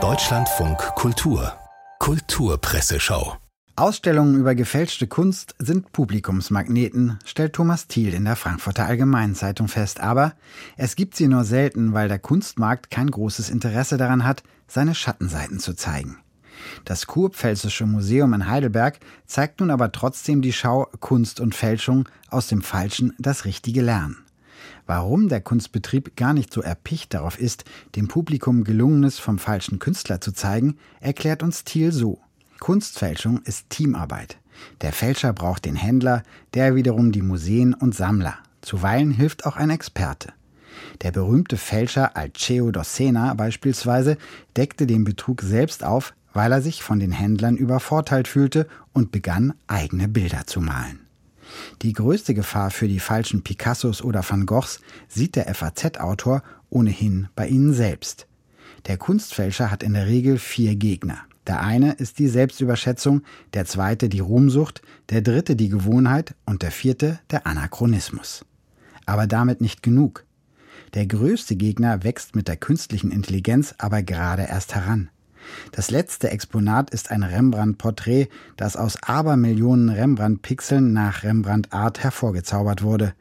Deutschlandfunk Kultur Kulturpresseschau Ausstellungen über gefälschte Kunst sind Publikumsmagneten, stellt Thomas Thiel in der Frankfurter Allgemeinen Zeitung fest. Aber es gibt sie nur selten, weil der Kunstmarkt kein großes Interesse daran hat, seine Schattenseiten zu zeigen. Das Kurpfälzische Museum in Heidelberg zeigt nun aber trotzdem die Schau Kunst und Fälschung aus dem Falschen das richtige Lernen. Warum der Kunstbetrieb gar nicht so erpicht darauf ist, dem Publikum Gelungenes vom falschen Künstler zu zeigen, erklärt uns Thiel so. Kunstfälschung ist Teamarbeit. Der Fälscher braucht den Händler, der wiederum die Museen und Sammler. Zuweilen hilft auch ein Experte. Der berühmte Fälscher Alceo Dossena beispielsweise deckte den Betrug selbst auf, weil er sich von den Händlern übervorteilt fühlte und begann, eigene Bilder zu malen. Die größte Gefahr für die falschen Picassos oder Van Goghs sieht der FAZ-Autor ohnehin bei ihnen selbst. Der Kunstfälscher hat in der Regel vier Gegner. Der eine ist die Selbstüberschätzung, der zweite die Ruhmsucht, der dritte die Gewohnheit und der vierte der Anachronismus. Aber damit nicht genug. Der größte Gegner wächst mit der künstlichen Intelligenz aber gerade erst heran. Das letzte Exponat ist ein Rembrandt-Porträt, das aus Abermillionen Rembrandt-Pixeln nach Rembrandt-Art hervorgezaubert wurde.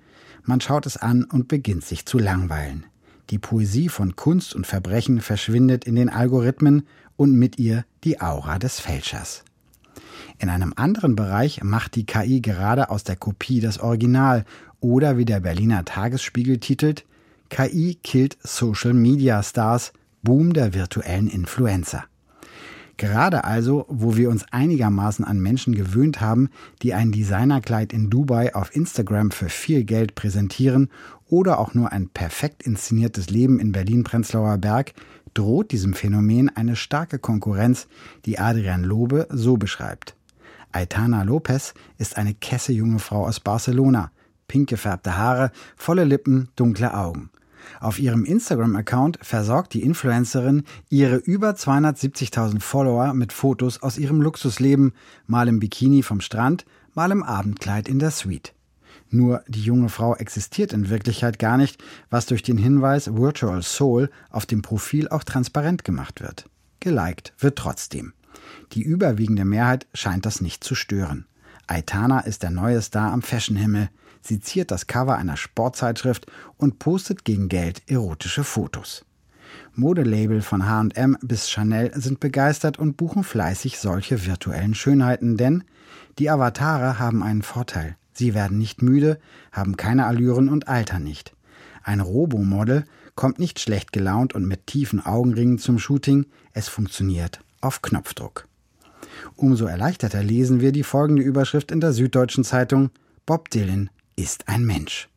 Man schaut es an und beginnt sich zu langweilen. Die Poesie von Kunst und Verbrechen verschwindet in den Algorithmen und mit ihr die Aura des Fälschers. In einem anderen Bereich macht die KI gerade aus der Kopie das Original oder wie der Berliner Tagesspiegel titelt, KI killt Social Media Stars, Boom der virtuellen Influencer. Gerade also, wo wir uns einigermaßen an Menschen gewöhnt haben, die ein Designerkleid in Dubai auf Instagram für viel Geld präsentieren oder auch nur ein perfekt inszeniertes Leben in Berlin-Prenzlauer Berg, droht diesem Phänomen eine starke Konkurrenz, die Adrian Lobe so beschreibt. Aitana Lopez ist eine kesse junge Frau aus Barcelona. Pink gefärbte Haare, volle Lippen, dunkle Augen. Auf ihrem Instagram-Account versorgt die Influencerin ihre über 270.000 Follower mit Fotos aus ihrem Luxusleben, mal im Bikini vom Strand, mal im Abendkleid in der Suite. Nur die junge Frau existiert in Wirklichkeit gar nicht, was durch den Hinweis Virtual Soul auf dem Profil auch transparent gemacht wird. Geliked wird trotzdem. Die überwiegende Mehrheit scheint das nicht zu stören. Aitana ist der neue Star am Fashionhimmel. Sie ziert das Cover einer Sportzeitschrift und postet gegen Geld erotische Fotos. Modelabel von H&M bis Chanel sind begeistert und buchen fleißig solche virtuellen Schönheiten, denn die Avatare haben einen Vorteil. Sie werden nicht müde, haben keine Allüren und altern nicht. Ein Robo-Model kommt nicht schlecht gelaunt und mit tiefen Augenringen zum Shooting, es funktioniert auf Knopfdruck. Umso erleichterter lesen wir die folgende Überschrift in der Süddeutschen Zeitung Bob Dylan ist ein Mensch.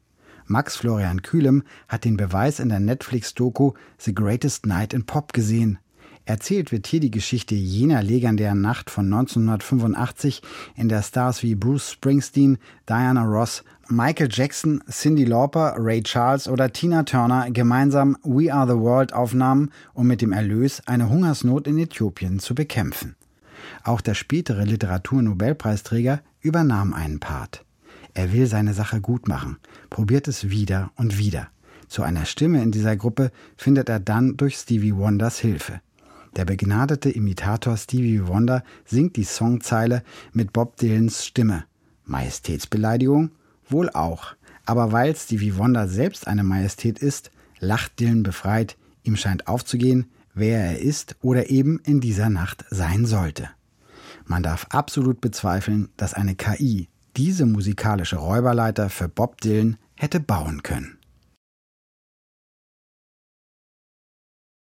Max Florian Kühlem hat den Beweis in der Netflix-Doku The Greatest Night in Pop gesehen. Erzählt wird hier die Geschichte jener legendären Nacht von 1985, in der Stars wie Bruce Springsteen, Diana Ross, Michael Jackson, Cindy Lauper, Ray Charles oder Tina Turner gemeinsam We Are the World aufnahmen, um mit dem Erlös eine Hungersnot in Äthiopien zu bekämpfen. Auch der spätere Literaturnobelpreisträger übernahm einen Part. Er will seine Sache gut machen, probiert es wieder und wieder. Zu einer Stimme in dieser Gruppe findet er dann durch Stevie Wonders Hilfe. Der begnadete Imitator Stevie Wonder singt die Songzeile mit Bob Dylans Stimme. Majestätsbeleidigung? Wohl auch. Aber weil Stevie Wonder selbst eine Majestät ist, lacht Dylan befreit, ihm scheint aufzugehen, wer er ist oder eben in dieser Nacht sein sollte. Man darf absolut bezweifeln, dass eine KI diese musikalische Räuberleiter für Bob Dylan hätte bauen können.